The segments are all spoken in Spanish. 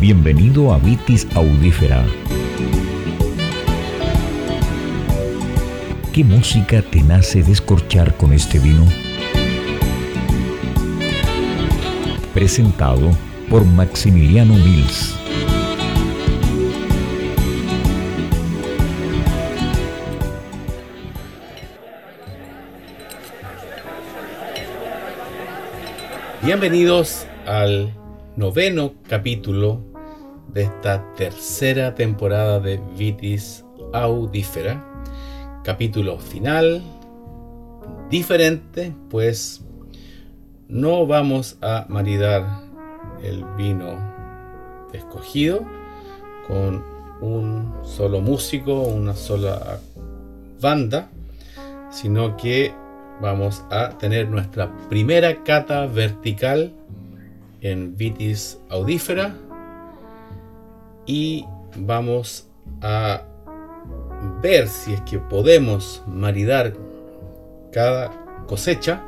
Bienvenido a Vitis Audífera. ¿Qué música te nace descorchar con este vino? Presentado por Maximiliano Mills. Bienvenidos al noveno capítulo de esta tercera temporada de Vitis Audífera. Capítulo final, diferente, pues no vamos a maridar el vino escogido con un solo músico, una sola banda, sino que vamos a tener nuestra primera cata vertical en Vitis audífera y vamos a ver si es que podemos maridar cada cosecha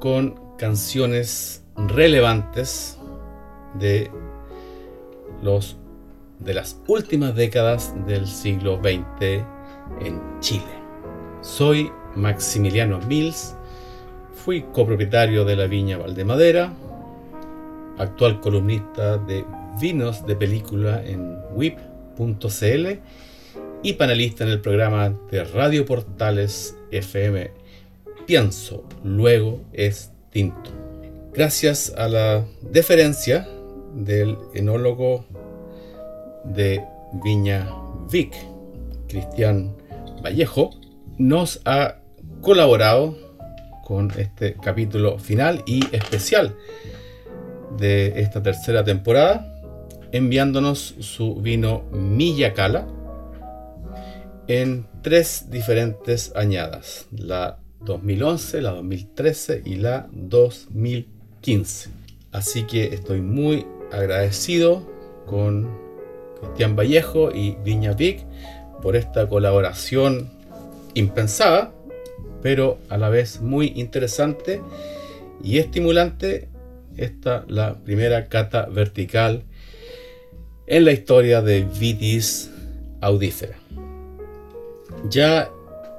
con canciones relevantes de los de las últimas décadas del siglo XX en Chile. Soy Maximiliano Mills, fui copropietario de la viña Valdemadera, actual columnista de vinos de película en whip.cl y panelista en el programa de Radio Portales FM Pienso, luego es tinto. Gracias a la deferencia del enólogo de Viña Vic, Cristian Vallejo, nos ha colaborado con este capítulo final y especial de esta tercera temporada, enviándonos su vino Cala en tres diferentes añadas, la 2011, la 2013 y la 2015. Así que estoy muy agradecido con Cristian Vallejo y Viña Vic por esta colaboración impensada, pero a la vez muy interesante y estimulante esta la primera cata vertical en la historia de Vitis audífera. Ya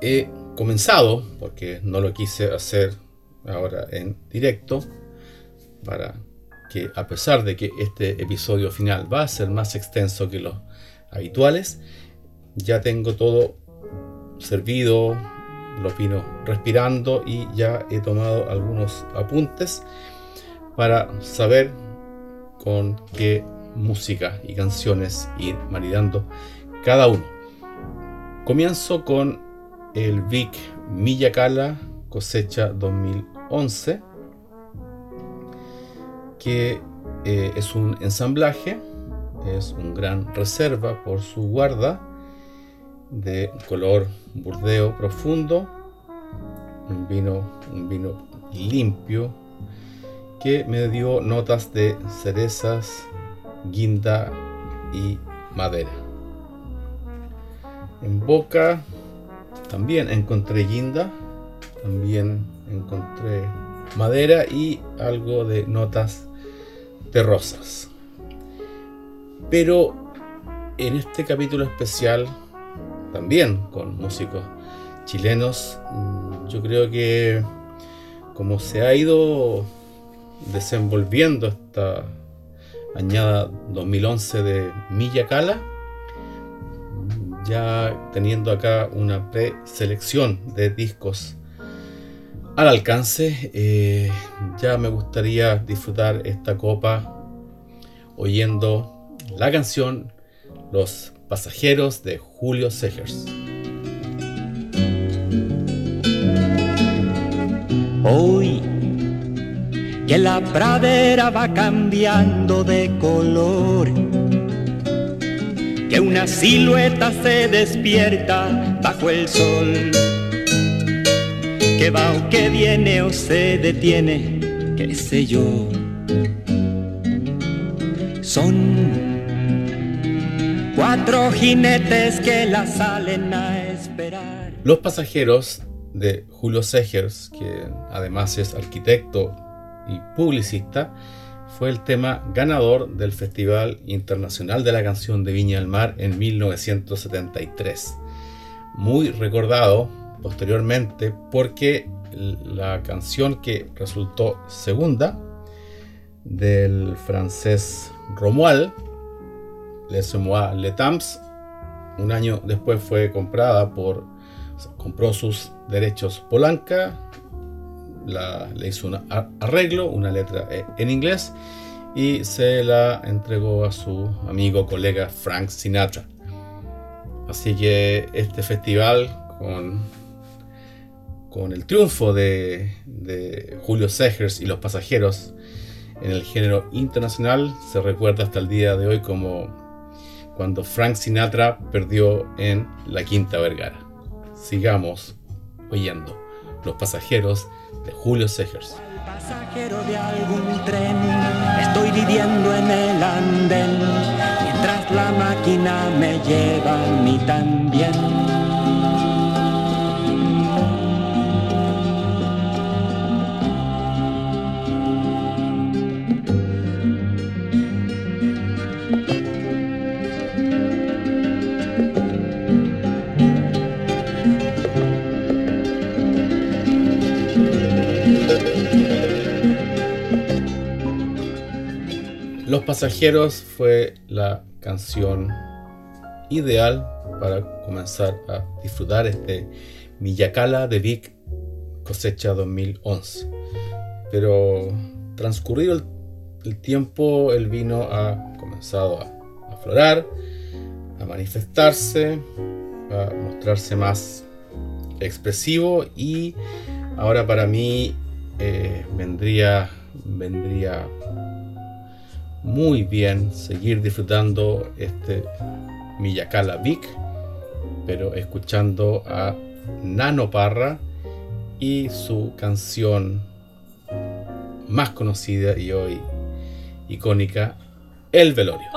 he comenzado, porque no lo quise hacer ahora en directo, para que a pesar de que este episodio final va a ser más extenso que los habituales, ya tengo todo servido, los vino respirando y ya he tomado algunos apuntes para saber con qué música y canciones ir maridando cada uno. Comienzo con el Vic Millacala cosecha 2011, que eh, es un ensamblaje, es un gran reserva por su guarda de color burdeo profundo, un vino, un vino limpio, que me dio notas de cerezas, guinda y madera. En boca también encontré guinda, también encontré madera y algo de notas terrosas. Pero en este capítulo especial, también con músicos chilenos, mm, yo creo que como se ha ido desenvolviendo esta añada 2011 de Milla Cala, ya teniendo acá una preselección de discos al alcance, eh, ya me gustaría disfrutar esta copa oyendo la canción Los pasajeros de Julio Segers. Hoy que la pradera va cambiando de color, que una silueta se despierta bajo el sol, que va o que viene o se detiene, qué sé yo. Son cuatro jinetes que la salen a esperar. Los pasajeros de Julio Segers, que además es arquitecto y publicista, fue el tema ganador del Festival Internacional de la Canción de Viña del Mar en 1973. Muy recordado posteriormente porque la canción que resultó segunda del francés Romuald, Les Moi Le Temps, un año después fue comprada por, compró sus derechos Polanca, le hizo un arreglo, una letra eh, en inglés y se la entregó a su amigo, colega Frank Sinatra. Así que este festival con, con el triunfo de, de Julio Segers y los pasajeros en el género internacional se recuerda hasta el día de hoy como cuando Frank Sinatra perdió en la Quinta Vergara. Sigamos oyendo Los pasajeros de Julio Segers. Pasajero de algún tren, estoy viviendo en el andén, mientras la máquina me lleva a mí también. Los Pasajeros fue la canción ideal para comenzar a disfrutar este Miyakala de Vic cosecha 2011. Pero transcurrido el, tiempo, el vino ha comenzado a aflorar, a manifestarse, a mostrarse más expresivo y ahora para mí eh, vendría vendría muy bien seguir disfrutando este Miyakala Vic, pero escuchando a Nano Parra y su canción más conocida y hoy icónica, El Velorio.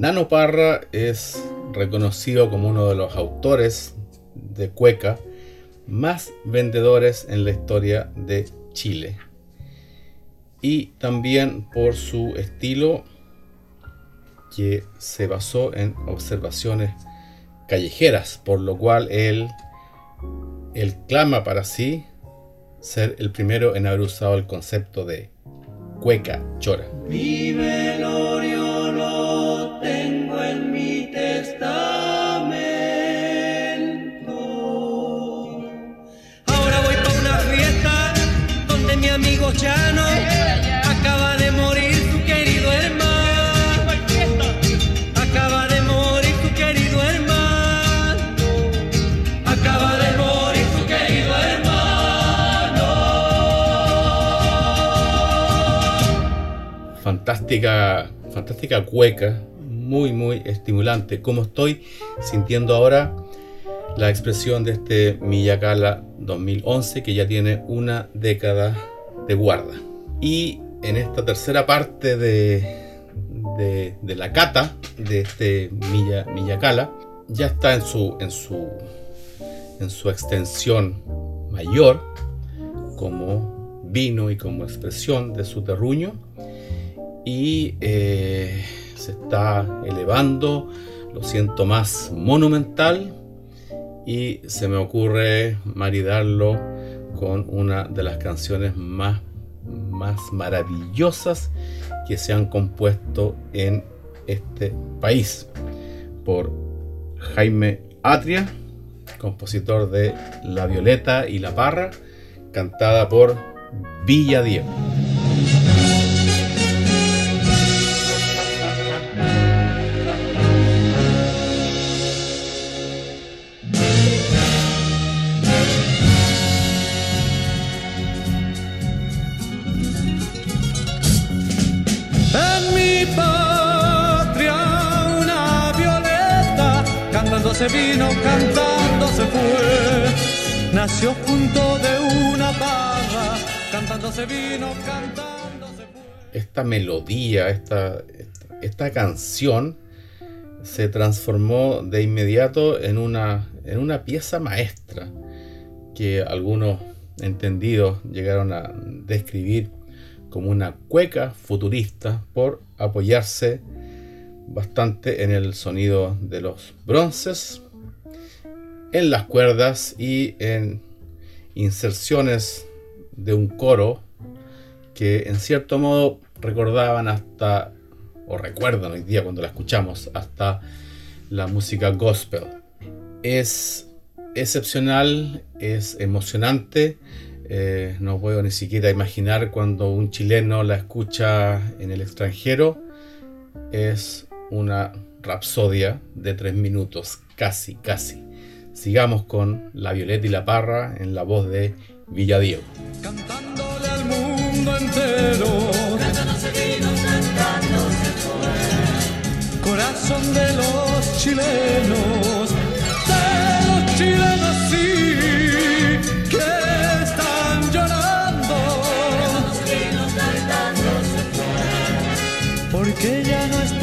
Nano Parra es reconocido como uno de los autores de cueca más vendedores en la historia de Chile y también por su estilo que se basó en observaciones callejeras, por lo cual él clama para sí ser el primero en haber usado el concepto de cueca chora. Mi velorio mi amigo Chano acaba de morir su querido hermano. fantástica, fantástica cueca, muy, muy estimulante. Como estoy sintiendo ahora la expresión de este Miyakala 2011 que ya tiene una década guarda. Y en esta tercera parte de, de, la cata de este Milla, Miyakala ya está en su, en su, en su extensión mayor como vino y como expresión de su terruño y eh, se está elevando, lo siento más monumental y se me ocurre maridarlo con una de las canciones más, más maravillosas que se han compuesto en este país por Jaime Atria, compositor de La Violeta y la Parra, cantada por Villa Diego. Esta melodía, esta, esta canción se transformó de inmediato en una, en una pieza maestra que algunos entendidos llegaron a describir como una cueca futurista por apoyarse bastante en el sonido de los bronces, en las cuerdas y en inserciones de un coro que en cierto modo recordaban hasta, o recuerdan hoy día cuando la escuchamos, hasta la música gospel. Es excepcional, es emocionante. Eh, no puedo ni siquiera imaginar cuando un chileno la escucha en el extranjero. Es una rapsodia de tres minutos, casi, casi. Sigamos con La Violeta y la Parra en la voz de Villadiego. Cantándole al mundo entero. Corazón de los chilenos. De los chilenos, sí. Que están llorando. Porque ya no está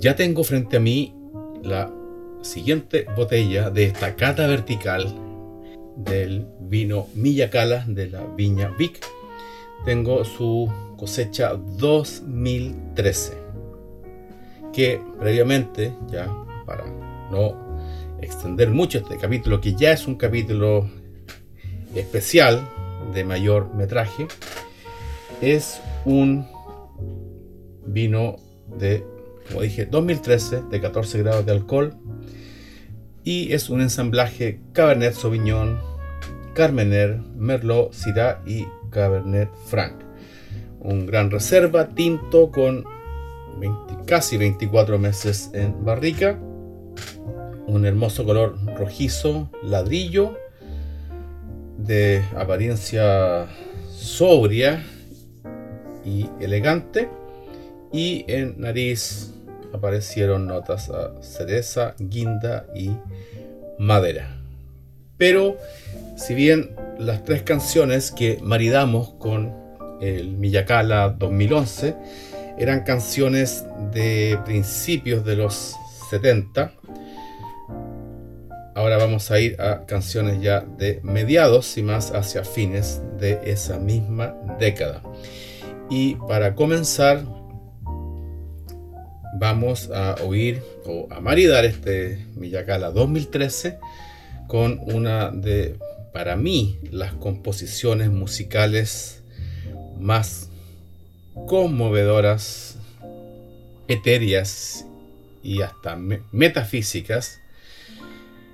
Ya tengo frente a mí la siguiente botella de esta cata vertical del vino Millacala de la viña Vic. Tengo su cosecha 2013, que previamente, ya para no extender mucho este capítulo, que ya es un capítulo especial de mayor metraje, es un vino de, como dije, 2013, de 14 grados de alcohol, y es un ensamblaje Cabernet Sauvignon, Carmener, Merlot, Syrah y Cabernet Franc. Un gran reserva tinto con 20 casi 24 meses en barrica. Un hermoso color rojizo, ladrillo, de apariencia sobria y elegante. Y en nariz aparecieron notas a cereza, guinda y madera. Pero si bien las tres canciones que maridamos con el Miyakala 2011 eran canciones de principios de los 70, ahora vamos a ir a canciones ya de mediados y más hacia fines de esa misma década. Y para comenzar, vamos a oír o a maridar este Miyakala 2013 con una de, para mí, las composiciones musicales más conmovedoras, etéreas y hasta me- metafísicas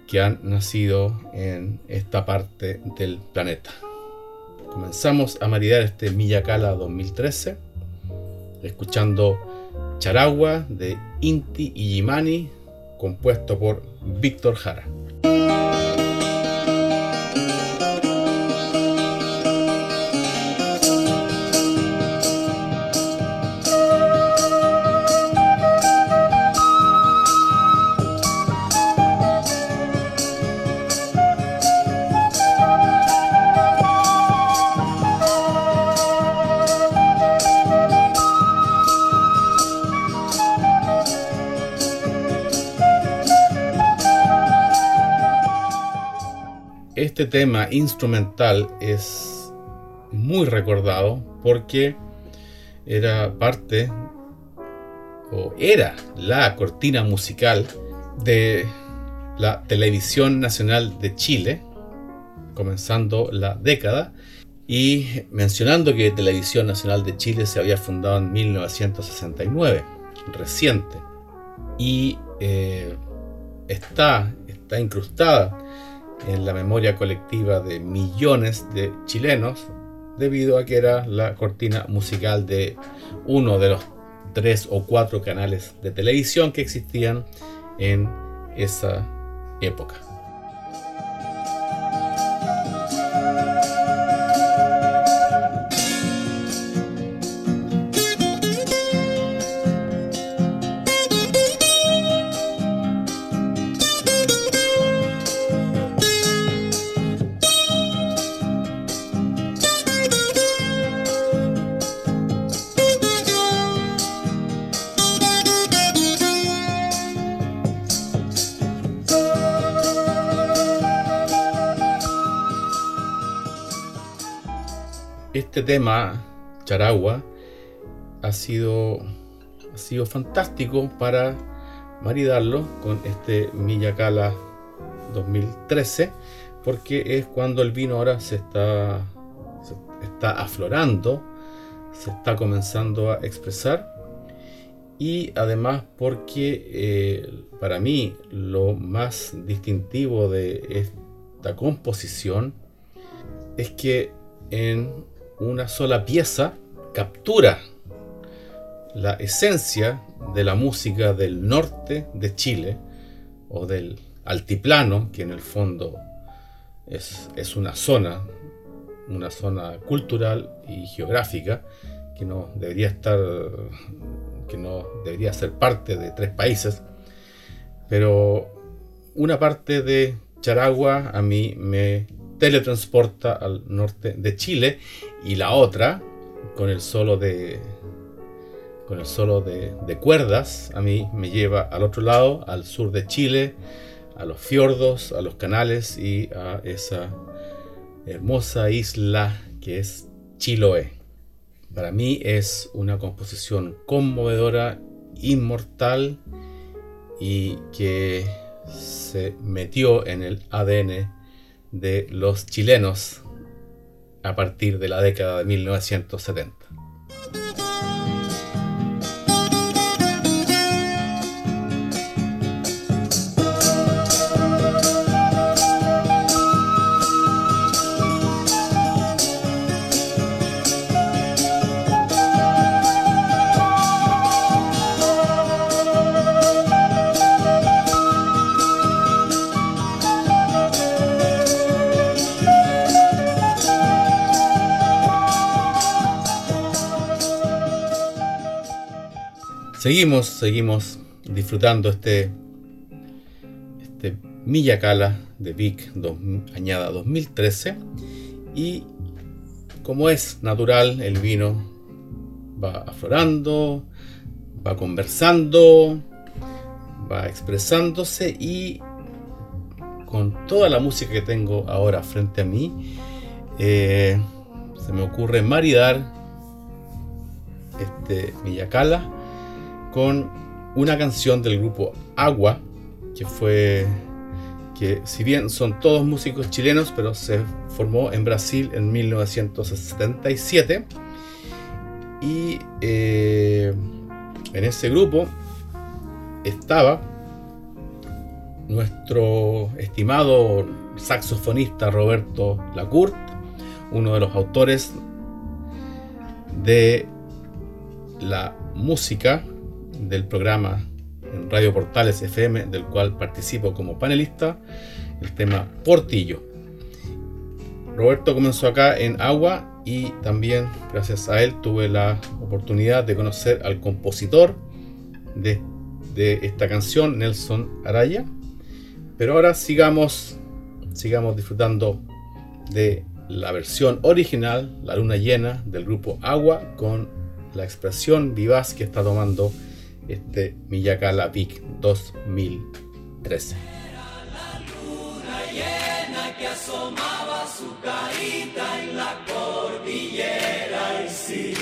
que han nacido en esta parte del planeta. Comenzamos a maridar este Miyakala 2013 escuchando Charagua de Inti Illimani, compuesto por Víctor Jara. Este tema instrumental es muy recordado porque era parte o era la cortina musical de la Televisión Nacional de Chile, comenzando la década, y mencionando que Televisión Nacional de Chile se había fundado en 1969, reciente, y eh, está, está incrustada en la memoria colectiva de millones de chilenos debido a que era la cortina musical de uno de los tres o cuatro canales de televisión que existían en esa época. Este tema, Charagua, ha sido, ha sido fantástico para maridarlo con este Miyakala 2013, porque es cuando el vino ahora se está, se está aflorando, se está comenzando a expresar. Y además porque eh, para mí lo más distintivo de esta composición es que en una sola pieza captura la esencia de la música del norte de Chile o del altiplano, que en el fondo es, es una zona, una zona cultural y geográfica que no debería estar, que no debería ser parte de tres países, pero una parte de Charagua a mí me teletransporta al norte de Chile y la otra, con el solo de con el solo de, cuerdas, a mí me lleva al otro lado, al sur de Chile, a los fiordos, a los canales y a esa hermosa isla que es Chiloé. Para mí es una composición conmovedora, inmortal y que se metió en el ADN de los chilenos a partir de la década de 1970. Seguimos, seguimos disfrutando este, este Miyakala de Vic añada 2013 y como es natural el vino va aflorando, va conversando, va expresándose y con toda la música que tengo ahora frente a mí eh, se me ocurre maridar este Miyakala con una canción del grupo Agua, que fue que si bien son todos músicos chilenos, pero se formó en Brasil en 1977. Y eh, en ese grupo estaba nuestro estimado saxofonista Roberto Lacourt, uno de los autores de la música del programa en Radio Portales FM, del cual participo como panelista, el tema Portillo. Roberto comenzó acá en Agua y también gracias a él tuve la oportunidad de conocer al compositor de, esta canción, Nelson Araya. Pero ahora sigamos, sigamos disfrutando de la versión original, La Luna Llena, del grupo Agua, con la expresión vivaz que está tomando este Miyakala Vic 2013. Era la luna llena que asomaba su carita en la cordillera y sí.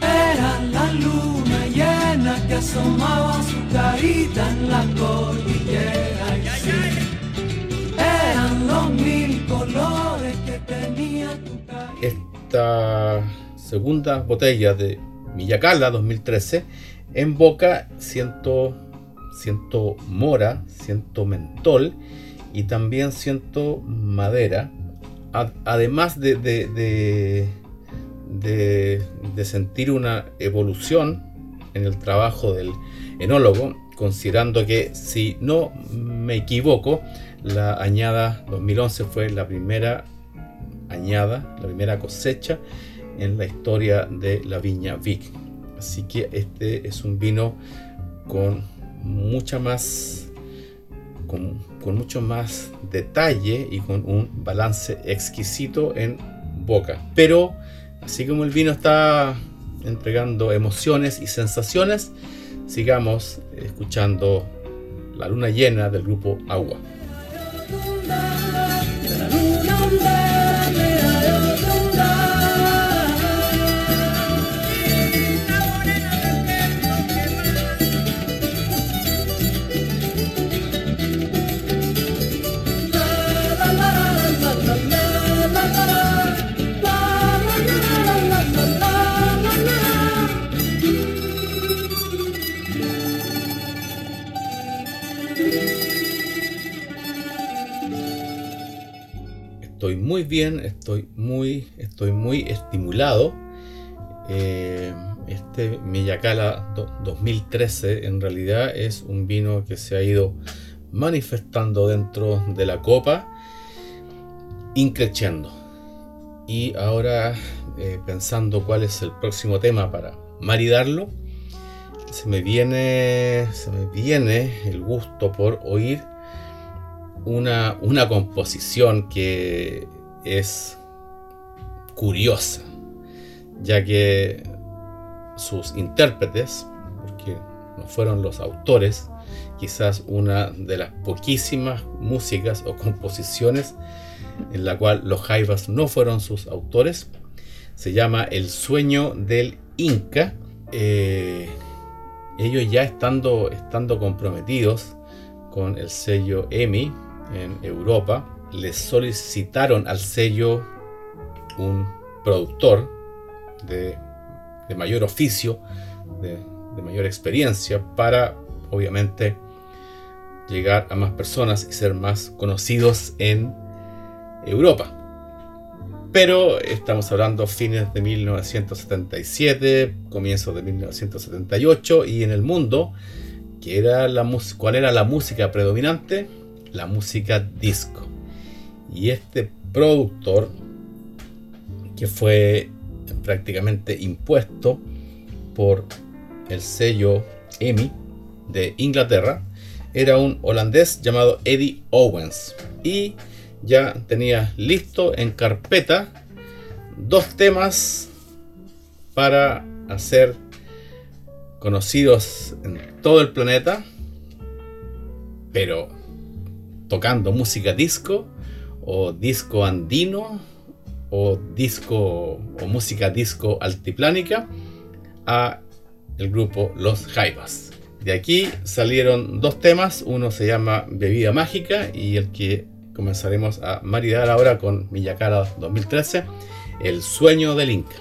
Era la luna llena que asomaba su carita en la cordillera mil colores que tenía tu Esta segunda botella de Miyakala 2013 en boca siento, siento mora, siento mentol y también siento madera. Además de, de, de, de, de sentir una evolución en el trabajo del enólogo, considerando que si no me equivoco, la añada 2011 fue la primera añada, la primera cosecha en la historia de la viña Vic. Así que este es un vino con mucha más con, mucho más detalle y con un balance exquisito en boca. Pero así como el vino está entregando emociones y sensaciones, sigamos escuchando La luna llena del grupo Agua. Muy bien, estoy muy, estoy muy estimulado. Eh, este Miyakala 2013 en realidad es un vino que se ha ido manifestando dentro de la copa, increciendo. Y ahora eh, pensando cuál es el próximo tema para maridarlo, se me viene, se me viene el gusto por oír una, una composición que es curiosa, ya que sus intérpretes, porque no fueron los autores, quizás una de las poquísimas músicas o composiciones en la cual los Jaivas no fueron sus autores, se llama El sueño del Inca. Eh, ellos ya estando, estando comprometidos con el sello EMI en Europa, les solicitaron al sello un productor de, mayor oficio, de, mayor experiencia, para obviamente llegar a más personas y ser más conocidos en Europa. Pero estamos hablando fines de 1977, comienzos de 1978 y en el mundo, ¿cuál era la música predominante? La música disco. Y este productor, que fue prácticamente impuesto por el sello EMI de Inglaterra, era un holandés llamado Eddie Owens. Y ya tenía listo en carpeta dos temas para hacer conocidos en todo el planeta, pero tocando música disco o disco andino o disco o música disco altiplánica a el grupo Los Jaivas. De aquí salieron dos temas, uno se llama Bebida Mágica y el que comenzaremos a maridar ahora con Millacara 2013, El sueño del Inca.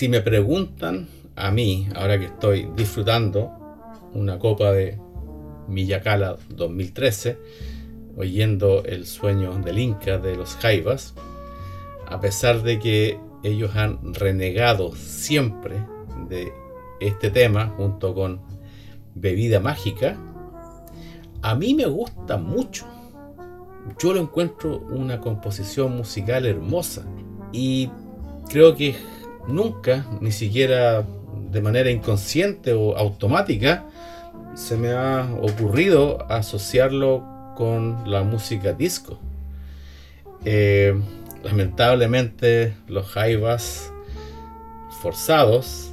Si me preguntan a mí, ahora que estoy disfrutando una copa de Miyakala 2013, oyendo el sueño del Inca de los Jaivas, a pesar de que ellos han renegado siempre de este tema junto con Bebida Mágica, a mí me gusta mucho. Yo lo encuentro una composición musical hermosa y creo que nunca, ni siquiera de manera inconsciente o automática, se me ha ocurrido asociarlo con la música disco. Eh, lamentablemente los Jaivas forzados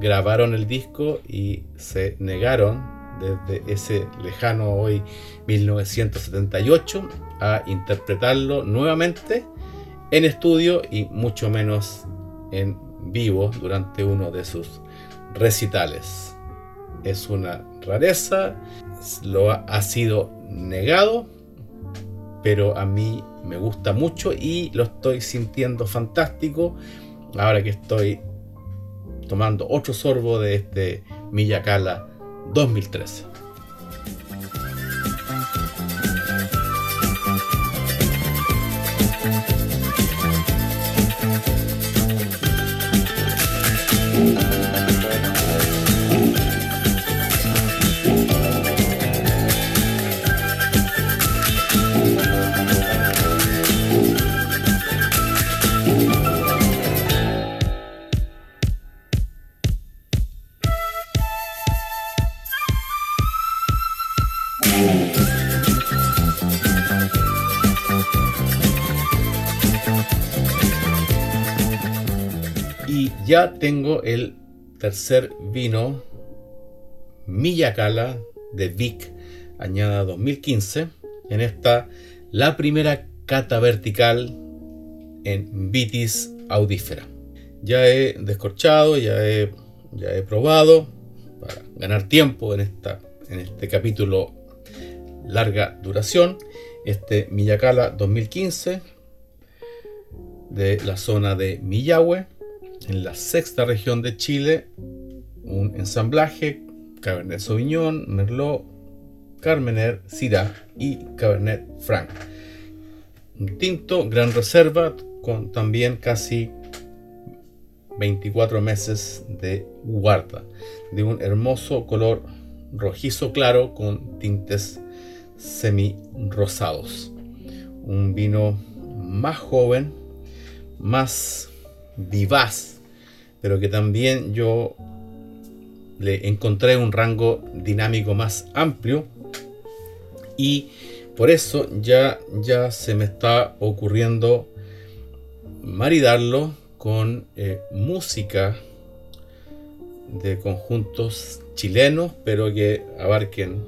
grabaron el disco y se negaron desde ese lejano hoy 1978 a interpretarlo nuevamente en estudio y mucho menos en vivo durante uno de sus recitales. Es una rareza, lo ha sido negado, pero a mí me gusta mucho y lo estoy sintiendo fantástico ahora que estoy tomando otro sorbo de este Miyakala 2013. Ya tengo el tercer vino Millacala de Vic, añada 2015. En esta, la primera cata vertical en Vitis audífera. Ya he descorchado, ya he, ya he probado para ganar tiempo en, esta, en este capítulo larga duración. Este Millacala 2015 de la zona de Millahue, en la sexta región de Chile, un ensamblaje Cabernet Sauvignon, Merlot, Carmener, Syrah y Cabernet Franc. Un tinto, gran reserva, con también casi 24 meses de guarda, de un hermoso color rojizo claro con tintes semi rosados. Un vino más joven, más vivaz, pero que también yo le encontré un rango dinámico más amplio y por eso ya, ya se me está ocurriendo maridarlo con eh, música de conjuntos chilenos, pero que abarquen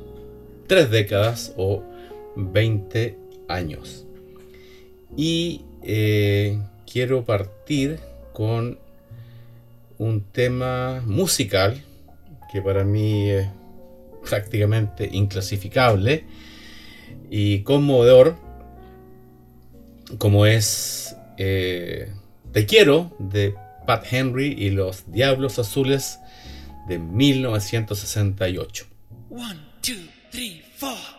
tres décadas o 20 años. Y eh, quiero partir con un tema musical que para mí es prácticamente inclasificable y conmovedor, como es eh, Te quiero de Pat Henry y los Diablos Azules de 1968. One, two, three, four.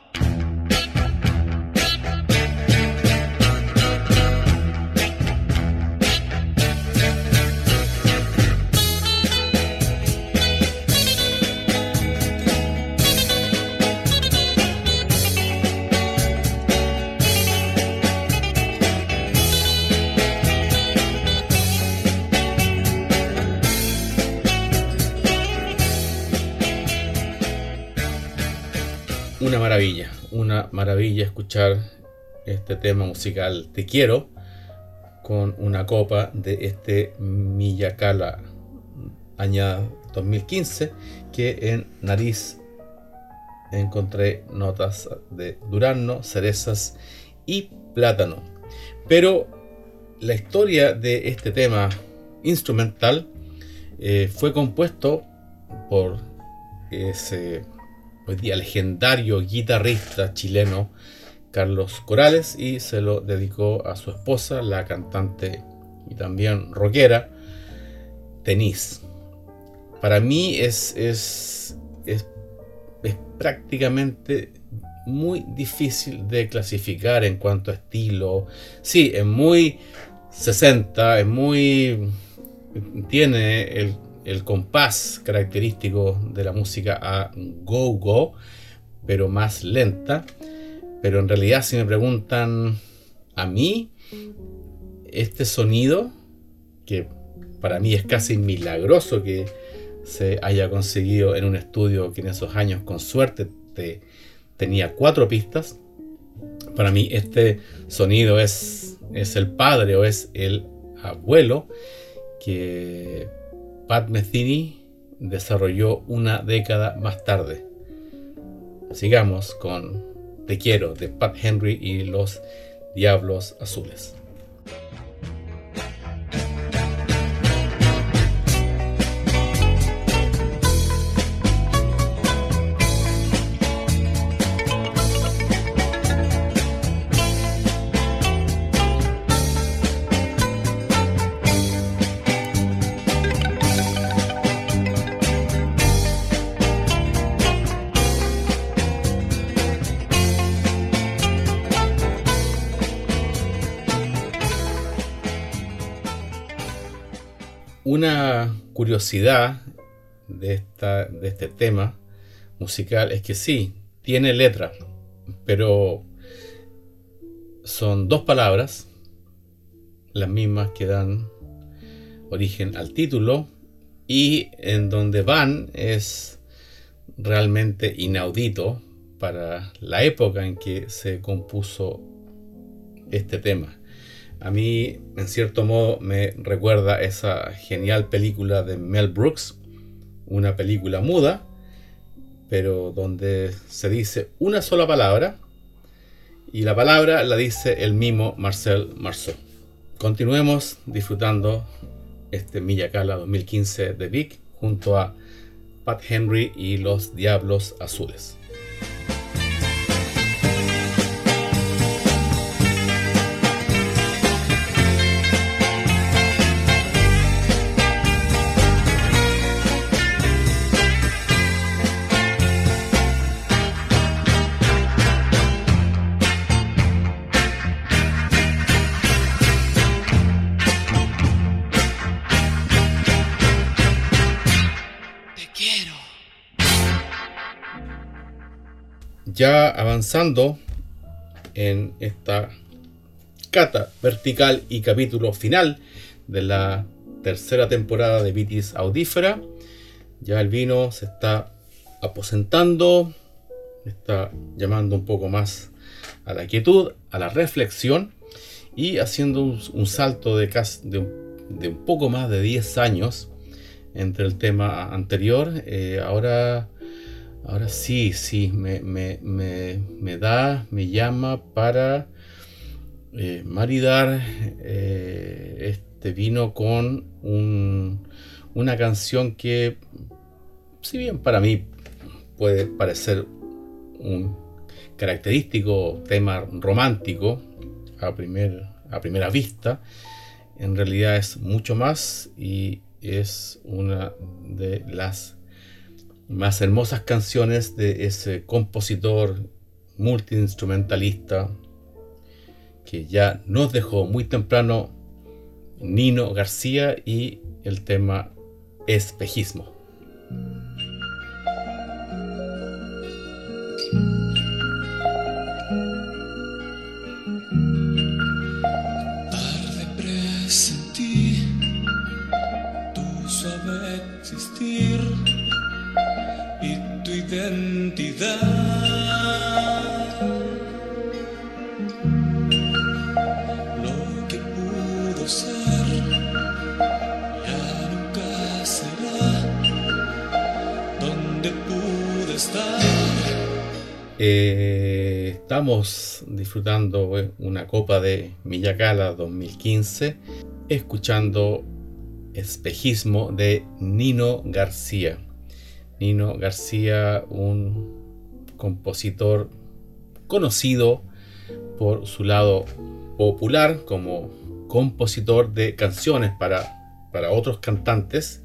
Una maravilla, una maravilla escuchar este tema musical Te quiero con una copa de este Miyakala añada 2015 que en nariz encontré notas de durazno, cerezas y plátano. Pero la historia de este tema instrumental eh, fue compuesto por ese hoy día legendario guitarrista chileno Carlos Corales y se lo dedicó a su esposa, la cantante y también rockera Denise. Para mí es, es, es, es prácticamente muy difícil de clasificar en cuanto a estilo. Sí, es muy 60, es muy... tiene el, el compás característico de la música a go-go, pero más lenta. Pero en realidad si me preguntan a mí, este sonido, que para mí es casi milagroso que se haya conseguido en un estudio que en esos años con suerte te, tenía cuatro pistas, para mí este sonido es el padre o es el abuelo que Pat Metheny desarrolló una década más tarde. Sigamos con Te quiero de Pat Henry y los Diablos Azules. Curiosidad de, de este tema musical es que sí, tiene letra, pero son dos palabras, las mismas que dan origen al título, y en donde van es realmente inaudito para la época en que se compuso este tema. A mí, en cierto modo, me recuerda esa genial película de Mel Brooks, una película muda, pero donde se dice una sola palabra y la palabra la dice el mismo Marcel Marceau. Continuemos disfrutando este Miyakala 2015 de Vic junto a Pat Henry y los Diablos Azules. Ya avanzando en esta cata vertical y capítulo final de la tercera temporada de Vitis Audífera. Ya el vino se está aposentando, está llamando un poco más a la quietud, a la reflexión y haciendo un, salto de, de, un, poco más de 10 años entre el tema anterior. Eh, ahora Ahora sí, sí, me, da, me llama para eh, maridar eh, este vino con una canción que, si bien para mí puede parecer un característico tema romántico a, a primera vista, en realidad es mucho más y es una de las más hermosas canciones de ese compositor multiinstrumentalista que ya nos dejó muy temprano Nino García y el tema espejismo. Eh, estamos disfrutando eh, una copa de Miyakala 2015, escuchando Espejismo de Nino García. Nino García, un compositor conocido por su lado popular como compositor de canciones para, para otros cantantes,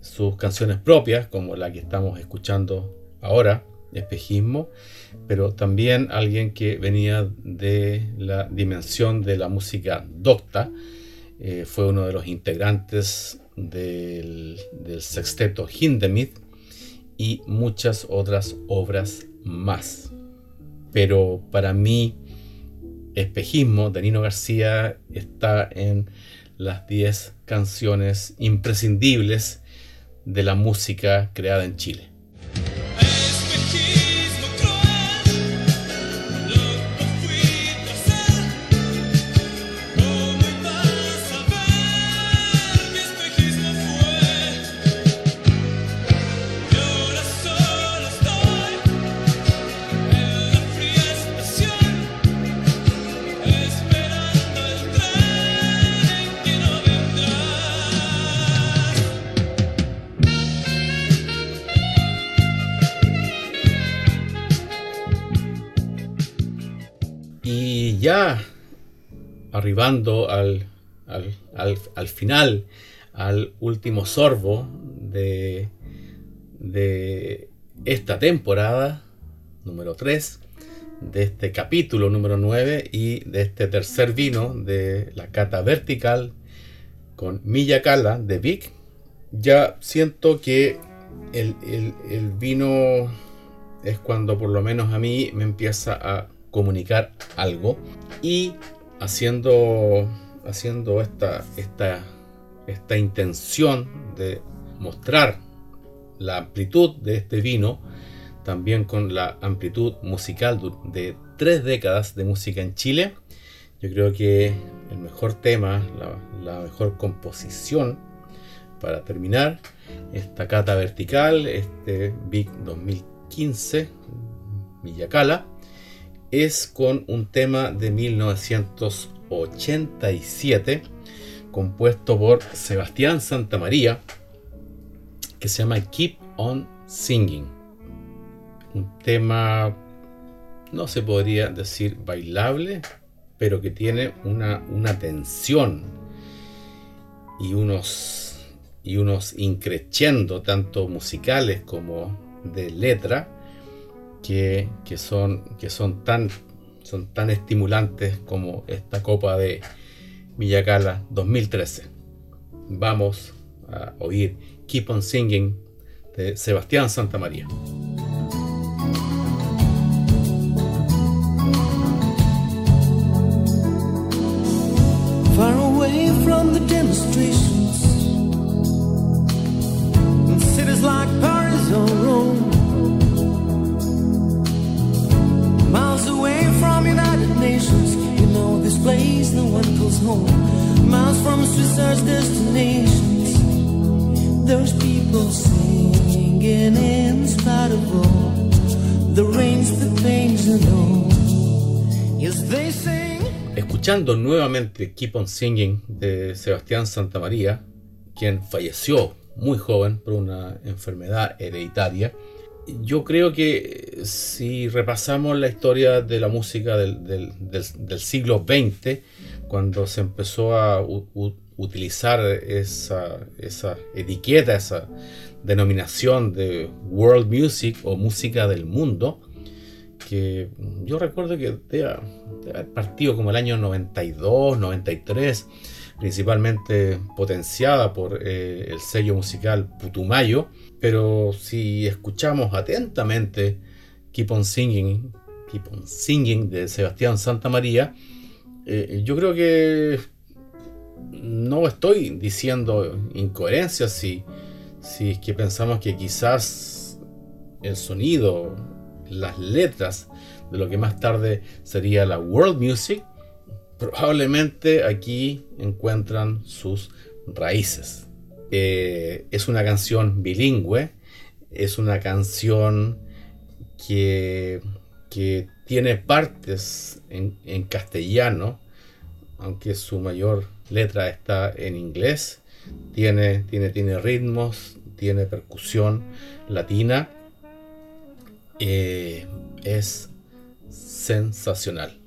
sus canciones propias, como la que estamos escuchando ahora, Espejismo, pero también alguien que venía de la dimensión de la música docta, eh, fue uno de los integrantes del, del sexteto Hindemith, y muchas otras obras más. Pero para mí, Espejismo de Nino García está en las 10 canciones imprescindibles de la música creada en Chile. Ya arribando al, al, final, al último sorbo de, de esta temporada número 3, de este capítulo número 9 y de este tercer vino de la cata vertical con Milla Cala de Vic, ya siento que el, el vino es cuando por lo menos a mí me empieza a comunicar algo y haciendo, haciendo esta, esta, esta intención de mostrar la amplitud de este vino, también con la amplitud musical de tres décadas de música en Chile. Yo creo que el mejor tema, la, mejor composición para terminar esta cata vertical, este Big 2015, Villacala, es con un tema de 1987 compuesto por Sebastián Santamaría que se llama Keep on Singing. Un tema no se podría decir bailable, pero que tiene una, una tensión y unos, y unos increciendo, tanto musicales como de letra, que, son, que son, tan, son tan estimulantes como esta copa de Villacala 2013. Vamos a oír Keep on Singing de Sebastián Santamaría. Far nuevamente Keep on Singing de Sebastián Santamaría, quien falleció muy joven por una enfermedad hereditaria, yo creo que si repasamos la historia de la música del, siglo XX, cuando se empezó a utilizar esa etiqueta, esa denominación de world music o música del mundo, que yo recuerdo que de, partido como el año 92, 93, principalmente potenciada por eh, el sello musical Putumayo, pero si escuchamos atentamente Keep on Singing, Keep on Singing de Sebastián Santa María, eh, yo creo que no estoy diciendo incoherencias si, si es que pensamos que quizás el sonido las letras de lo que más tarde sería la world music, probablemente aquí encuentran sus raíces. Eh, es una canción bilingüe, es una canción que, que tiene partes en, en, castellano, aunque su mayor letra está en inglés, tiene, tiene, tiene ritmos, tiene percusión latina eh, es sensacional.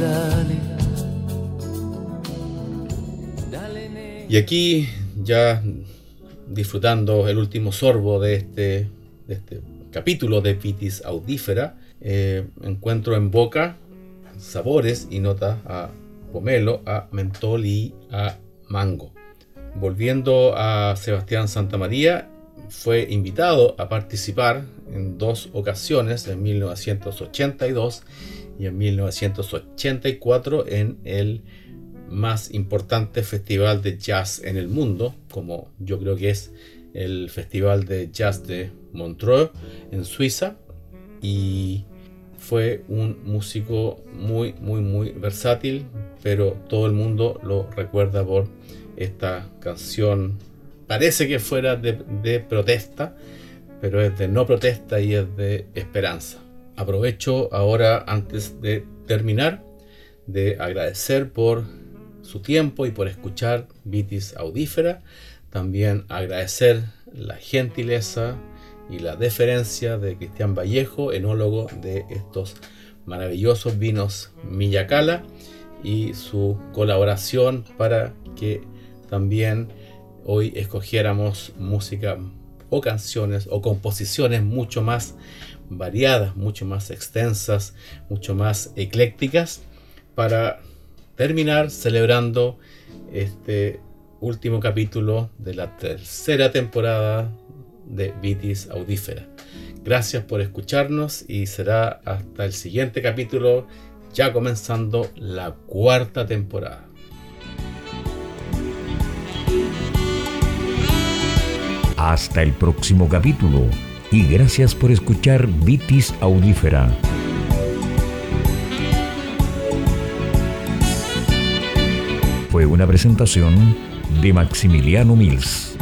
Dale, dale. Y aquí ya disfrutando el último sorbo de este, de este capítulo de Vitis audífera, eh, encuentro en boca sabores y notas a pomelo, a mentol y a mango. Volviendo a Sebastián Santamaría, fue invitado a participar en dos ocasiones, en 1982 y en 1984, en el más importante festival de jazz en el mundo, como yo creo que es el Festival de Jazz de Montreux en Suiza. Y fue un músico muy, muy, muy versátil, pero todo el mundo lo recuerda por esta canción parece que fuera de, protesta, pero es de no protesta y es de esperanza. Aprovecho ahora, antes de terminar, de agradecer por su tiempo y por escuchar Vitis Audífera. También agradecer la gentileza y la deferencia de Cristian Vallejo, enólogo de estos maravillosos vinos Millacala y su colaboración para que también hoy escogiéramos música o canciones o composiciones mucho más variadas, mucho más extensas, mucho más eclécticas para terminar celebrando este último capítulo de la tercera temporada de Vitis Audífera. Gracias por escucharnos y será hasta el siguiente capítulo, ya comenzando la cuarta temporada. Hasta el próximo capítulo y gracias por escuchar Vitis Audífera. Fue una presentación de Maximiliano Mills.